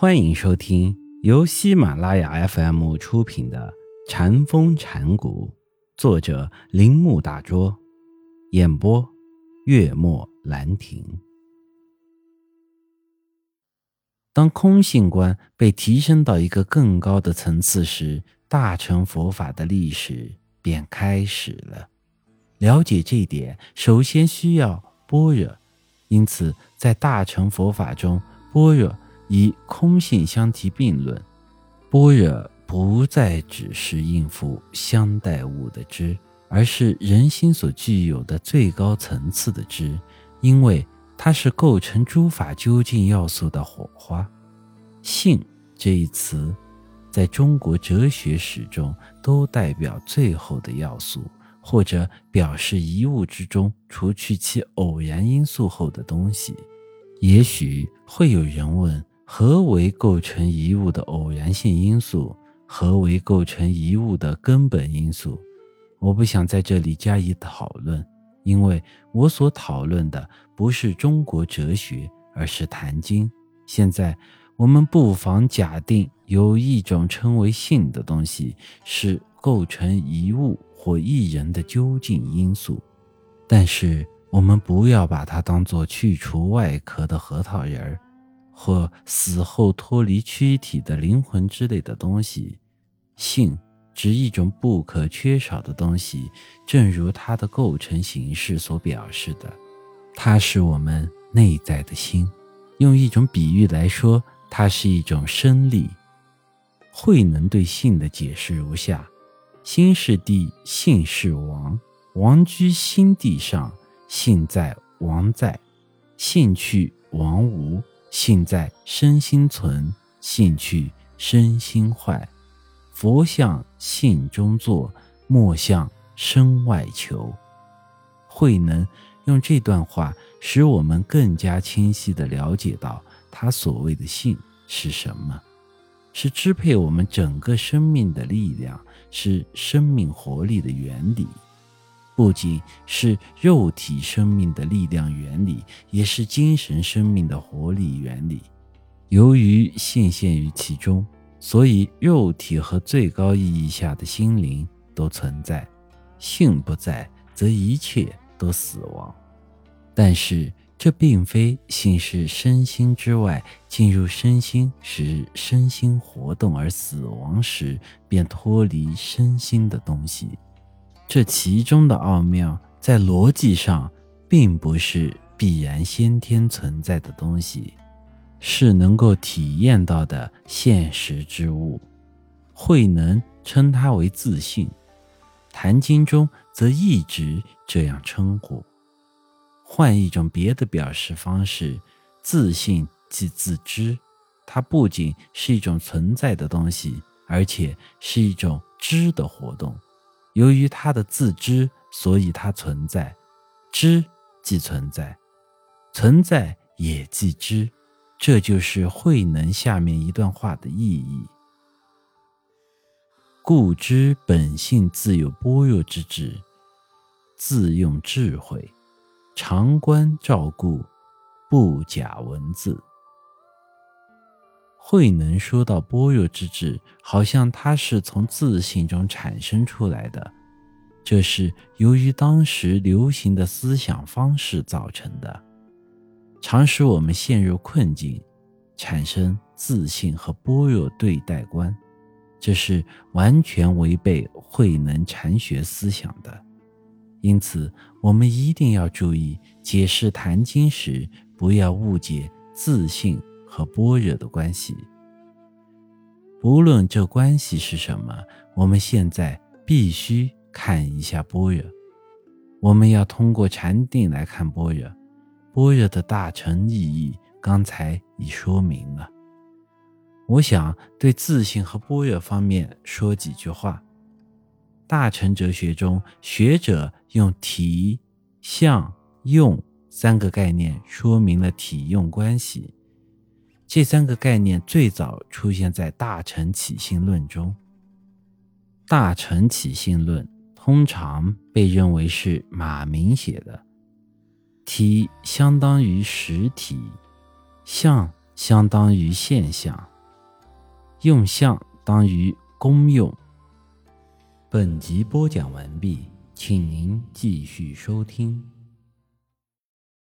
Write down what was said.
欢迎收听由喜马拉雅 FM 出品的《禅风禅谷，作者铃木大拙，演播月末兰亭。当空性观被提升到一个更高的层次时，大乘佛法的历史便开始了。了解这一点，首先需要般若，因此在大乘佛法中，般若。以空性相提并论，般若不再只是应付相待物的知，而是人心所具有的最高层次的知，因为它是构成诸法究竟要素的火花。性这一词，在中国哲学史中都代表最后的要素，或者表示一物之中除去其偶然因素后的东西。也许会有人问。何为构成一物的偶然性因素？何为构成一物的根本因素？我不想在这里加以讨论，因为我所讨论的不是中国哲学，而是《坛经》。现在，我们不妨假定有一种称为性的东西，是构成一物或一人的究竟因素，但是我们不要把它当作去除外壳的核桃仁儿。或死后脱离躯体的灵魂之类的东西，性指一种不可缺少的东西，正如它的构成形式所表示的，它是我们内在的心。用一种比喻来说，它是一种生力。慧能对性的解释如下：心是地，性是王，王居心地上，性在王在，性去王无。性在身心存，性去身心坏。佛像性中坐，莫向身外求。慧能用这段话，使我们更加清晰地了解到，他所谓的性是什么？是支配我们整个生命的力量，是生命活力的原理。不仅是肉体生命的力量原理，也是精神生命的活力原理。由于性现于其中，所以肉体和最高意义下的心灵都存在。性不在，则一切都死亡。但是这并非性是身心之外，进入身心使身心活动而死亡时便脱离身心的东西。这其中的奥妙，在逻辑上并不是必然先天存在的东西，是能够体验到的现实之物。慧能称它为自信，《坛经》中则一直这样称呼。换一种别的表示方式，自信即自知，它不仅是一种存在的东西，而且是一种知的活动。由于他的自知，所以他存在；知即存在，存在也即知。这就是慧能下面一段话的意义。故知本性自有般若之智，自用智慧，常观照顾，不假文字。慧能说到般若之智，好像它是从自信中产生出来的，这是由于当时流行的思想方式造成的，常使我们陷入困境，产生自信和般若对待观，这是完全违背慧能禅学思想的。因此，我们一定要注意解释《坛经》时，不要误解自信。和般若的关系，不论这关系是什么，我们现在必须看一下般若。我们要通过禅定来看般若，般若的大乘意义刚才已说明了。我想对自信和般若方面说几句话。大乘哲学中，学者用体、相、用三个概念说明了体用关系。这三个概念最早出现在《大乘起信论》中，《大乘起信论》通常被认为是马明写的。体相当于实体，相相当于现象，用相当于功用。本集播讲完毕，请您继续收听。